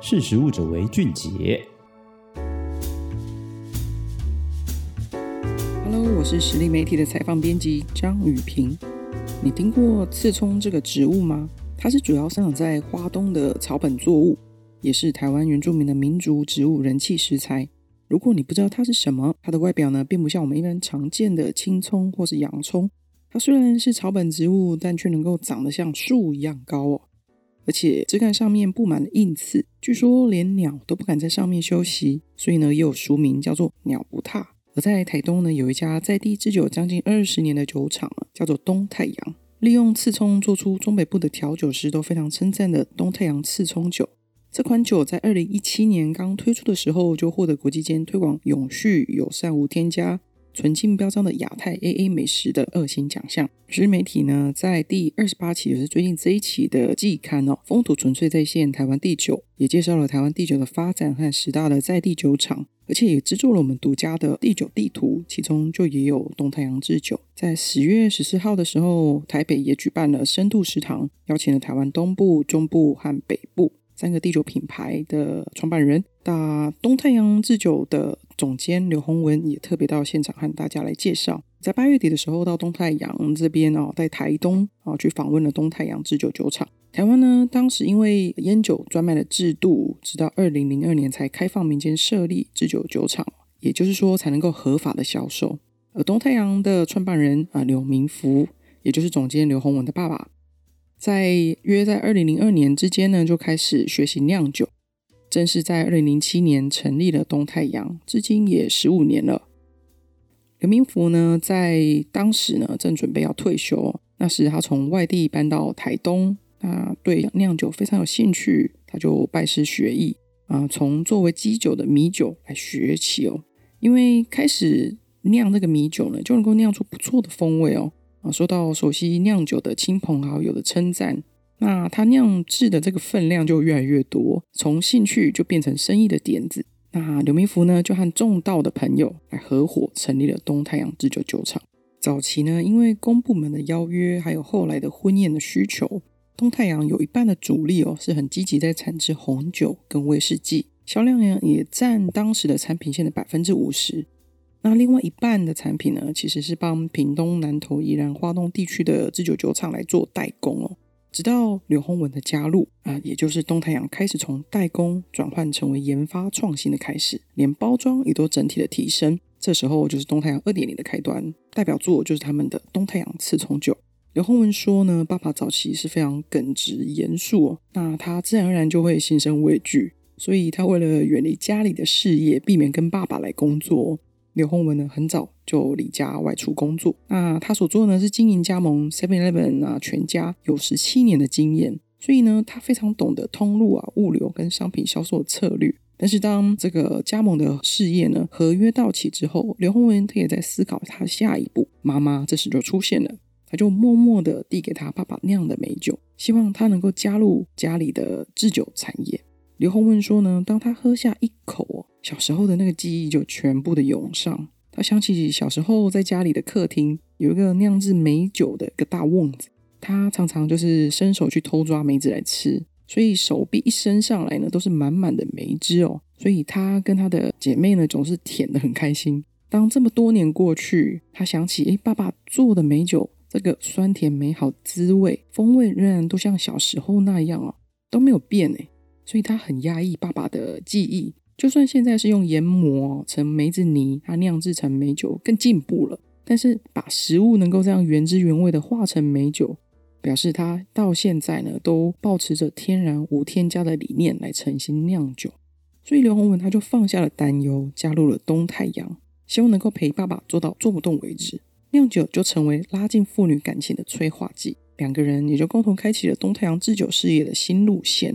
识食物者为俊杰。Hello，我是实力媒体的采访编辑张雨萍。你听过刺葱这个植物吗？它是主要生长在花东的草本作物，也是台湾原住民的民族植物人气食材。如果你不知道它是什么，它的外表呢，并不像我们一般常见的青葱或是洋葱。它虽然是草本植物，但却能够长得像树一样高哦，而且枝干上面布满了硬刺，据说连鸟都不敢在上面休息，所以呢，也有俗名叫做鸟不踏。而在台东呢，有一家在地制酒将近二十年的酒厂，叫做东太阳，利用刺葱做出中北部的调酒师都非常称赞的东太阳刺葱酒。这款酒在二零一七年刚推出的时候，就获得国际间推广永续、友善、无添加。纯净标章的亚太 AA 美食的二星奖项。食力媒体呢，在第二十八期，也是最近这一期的季刊哦，风土纯粹再现台湾第九，也介绍了台湾第九的发展和十大的在地酒厂，而且也制作了我们独家的第九地图，其中就也有东太阳制酒。在十月十四号的时候，台北也举办了深度食堂，邀请了台湾东部、中部和北部三个地酒品牌的创办人，那东太阳制酒的。总监刘洪文也特别到现场和大家来介绍，在八月底的时候到东太阳这边哦，在台东啊去访问了东太阳制酒酒厂。台湾呢，当时因为烟酒专卖的制度，直到二零零二年才开放民间设立制酒酒厂，也就是说才能够合法的销售。而东太阳的创办人啊柳明福，也就是总监刘洪文的爸爸，在约在二零零二年之间呢，就开始学习酿酒。正是在二零零七年成立了东太阳，至今也十五年了。刘明福呢，在当时呢，正准备要退休，那时他从外地搬到台东，他对酿酒非常有兴趣，他就拜师学艺啊，从作为基酒的米酒来学起哦。因为开始酿这个米酒呢，就能够酿出不错的风味哦啊，受到熟悉酿酒的亲朋好友的称赞。那他酿制的这个分量就越来越多，从兴趣就变成生意的点子。那刘明福呢，就和众道的朋友来合伙成立了东太阳制酒酒厂。早期呢，因为公部门的邀约，还有后来的婚宴的需求，东太阳有一半的主力哦，是很积极在产制红酒跟威士忌，销量呢也占当时的产品线的百分之五十。那另外一半的产品呢，其实是帮屏东、南投、宜兰、花东地区的制酒酒厂来做代工哦。直到刘洪文的加入啊，也就是东太阳开始从代工转换成为研发创新的开始，连包装也都整体的提升。这时候就是东太阳二点零的开端，代表作就是他们的东太阳刺葱酒。刘洪文说呢，爸爸早期是非常耿直严肃，那他自然而然就会心生畏惧，所以他为了远离家里的事业，避免跟爸爸来工作。刘洪文呢，很早就离家外出工作。那他所做的呢，是经营加盟 Seven Eleven 啊，全家有十七年的经验，所以呢，他非常懂得通路啊、物流跟商品销售的策略。但是当这个加盟的事业呢，合约到期之后，刘洪文他也在思考他下一步。妈妈这时就出现了，他就默默地递给他爸爸酿的美酒，希望他能够加入家里的制酒产业。刘洪文说呢，当他喝下一口哦，小时候的那个记忆就全部的涌上。他想起小时候在家里的客厅有一个酿制美酒的一个大瓮子，他常常就是伸手去偷抓梅子来吃，所以手臂一伸上来呢，都是满满的梅汁哦。所以他跟他的姐妹呢，总是舔得很开心。当这么多年过去，他想起，诶，爸爸做的美酒，这个酸甜美好滋味，风味仍然都像小时候那样哦，都没有变诶。所以他很压抑爸爸的记忆，就算现在是用研磨成梅子泥，他酿制成梅酒更进步了。但是把食物能够这样原汁原味的化成梅酒，表示他到现在呢都保持着天然无添加的理念来诚心酿酒。所以刘洪文他就放下了担忧，加入了东太阳，希望能够陪爸爸做到做不动为止。酿酒就成为拉近父女感情的催化剂，两个人也就共同开启了东太阳制酒事业的新路线。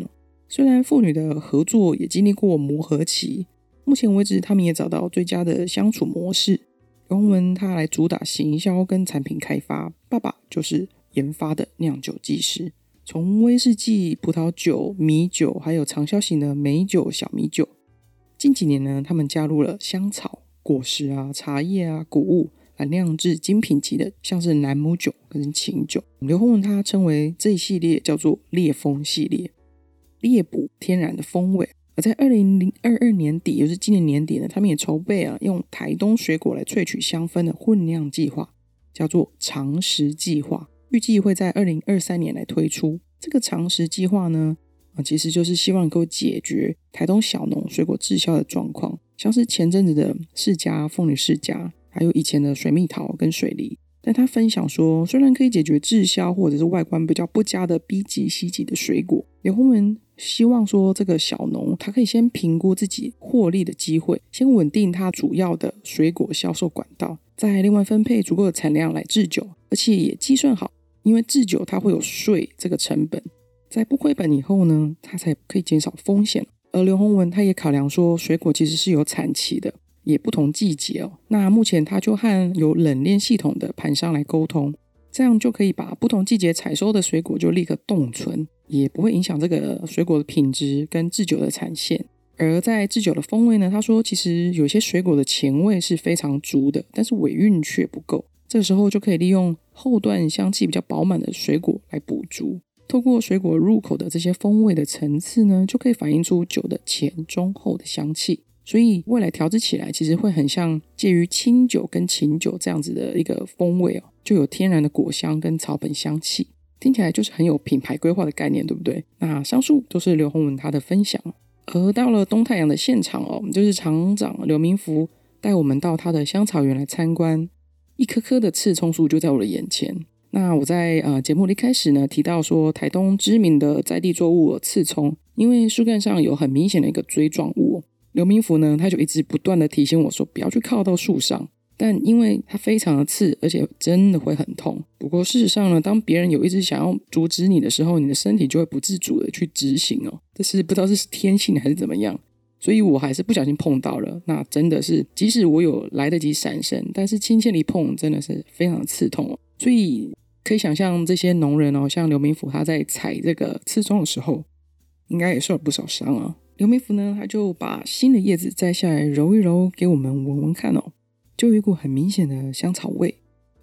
虽然父女的合作也经历过磨合期，目前为止他们也找到最佳的相处模式。刘洪文他来主打行销跟产品开发，爸爸就是研发的酿酒技师。从威士忌、葡萄酒、米酒，还有长销型的美酒、小米酒。近几年呢，他们加入了香草、果实啊、茶叶啊、谷物来酿制精品级的，像是兰姆酒跟琴酒。刘洪文他称为这一系列叫做烈风系列。猎捕天然的风味。而在二零零二二年底，也就是今年年底呢，他们也筹备啊，用台东水果来萃取香氛的混酿计划，叫做长食计划，预计会在二零二三年来推出。这个长食计划呢，啊，其实就是希望能够解决台东小农水果滞销的状况，像是前阵子的释迦、凤梨释迦，还有以前的水蜜桃跟水梨。但他分享说，虽然可以解决滞销或者是外观比较不佳的 B 级、C 级的水果，刘洪文。希望说，这个小农他可以先评估自己获利的机会，先稳定他主要的水果销售管道，再另外分配足够的产量来制酒，而且也计算好，因为制酒它会有税这个成本，在不亏本以后呢，他才可以减少风险。而刘洪文他也考量说，水果其实是有产期的，也不同季节哦。那目前他就和有冷链系统的盘商来沟通。这样就可以把不同季节采收的水果就立刻冻存，也不会影响这个水果的品质跟制酒的产线。而在制酒的风味呢，他说其实有些水果的前味是非常足的，但是尾韵却不够。这时候就可以利用后段香气比较饱满的水果来补足。透过水果入口的这些风味的层次呢，就可以反映出酒的前中后的香气。所以未来调制起来，其实会很像介于清酒跟琴酒这样子的一个风味哦，就有天然的果香跟草本香气，听起来就是很有品牌规划的概念，对不对？那上述都是刘宏文他的分享，而到了东太阳的现场哦，就是厂长刘明福带我们到他的香草园来参观，一棵棵的刺葱树就在我的眼前。那我在呃节目的一开始呢提到说，台东知名的在地作物刺葱，因为树干上有很明显的一个锥状物。刘明福呢，他就一直不断的提醒我说，不要去靠到树上，但因为它非常的刺，而且真的会很痛。不过事实上呢，当别人有一直想要阻止你的时候，你的身体就会不自主的去执行哦。这是不知道是天性还是怎么样，所以我还是不小心碰到了。那真的是，即使我有来得及闪身，但是轻轻的一碰，真的是非常的刺痛哦。所以可以想象，这些农人哦，像刘明福他在采这个刺葱的时候，应该也受了不少伤啊。刘明福呢，他就把新的叶子摘下来揉一揉，给我们闻闻看哦，就有一股很明显的香草味。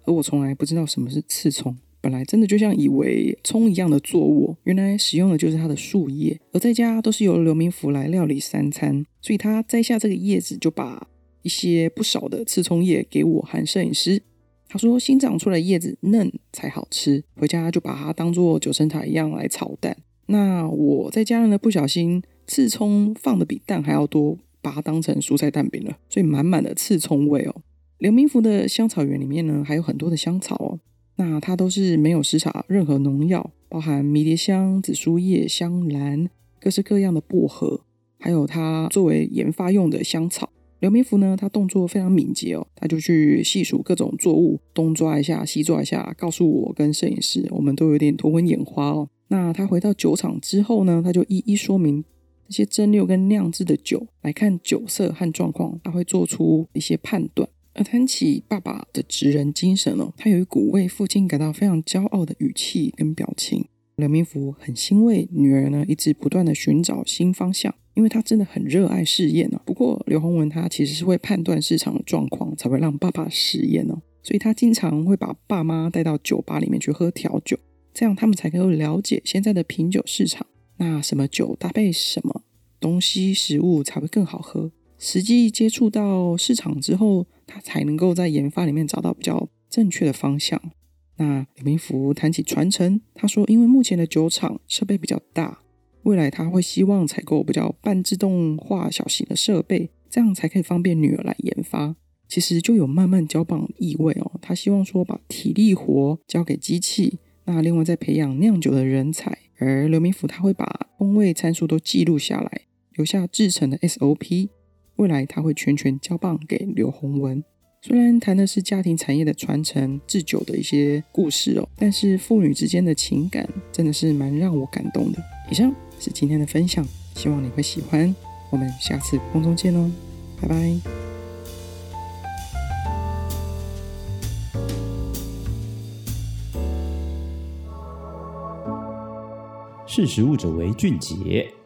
而我从来不知道什么是刺葱，本来真的就像以为葱一样的作物，原来使用的就是它的树叶。而在家都是由刘明福来料理三餐，所以他摘下这个叶子，就把一些不少的刺葱叶给我和摄影师。他说新长出来的叶子嫩才好吃，回家就把它当做九层塔一样来炒蛋。那我在家呢，不小心。刺葱放的比蛋还要多，把它当成蔬菜蛋饼了，所以满满的刺葱味哦。刘明福的香草园里面呢，还有很多的香草哦，那它都是没有施洒任何农药，包含迷迭香、紫苏叶、香兰、各式各样的薄荷，还有它作为研发用的香草。刘明福呢，他动作非常敏捷哦，他就去细数各种作物，东抓一下，西抓一下，告诉我跟摄影师，我们都有点头昏眼花哦。那他回到酒厂之后呢，他就一一说明。一些蒸馏跟酿制的酒来看酒色和状况，他会做出一些判断。而谈起爸爸的职人精神哦，他有一股为父亲感到非常骄傲的语气跟表情。刘明福很欣慰女儿呢，一直不断的寻找新方向，因为他真的很热爱试验呢。不过刘洪文他其实是会判断市场的状况，才会让爸爸试验哦。所以他经常会把爸妈带到酒吧里面去喝调酒，这样他们才可以了解现在的品酒市场。那什么酒搭配什么东西食物才会更好喝？实际接触到市场之后，他才能够在研发里面找到比较正确的方向。那李明福谈起传承，他说，因为目前的酒厂设备比较大，未来他会希望采购比较半自动化小型的设备，这样才可以方便女儿来研发。其实就有慢慢交棒意味哦。他希望说把体力活交给机器，那另外再培养酿酒的人才。而刘明福他会把风味参数都记录下来，留下制程的 SOP。未来他会全权交棒给刘宏文。虽然谈的是家庭产业的传承、制酒的一些故事哦，但是父女之间的情感真的是蛮让我感动的。以上是今天的分享，希望你会喜欢。我们下次空中见哦，拜拜。识时务者为俊杰。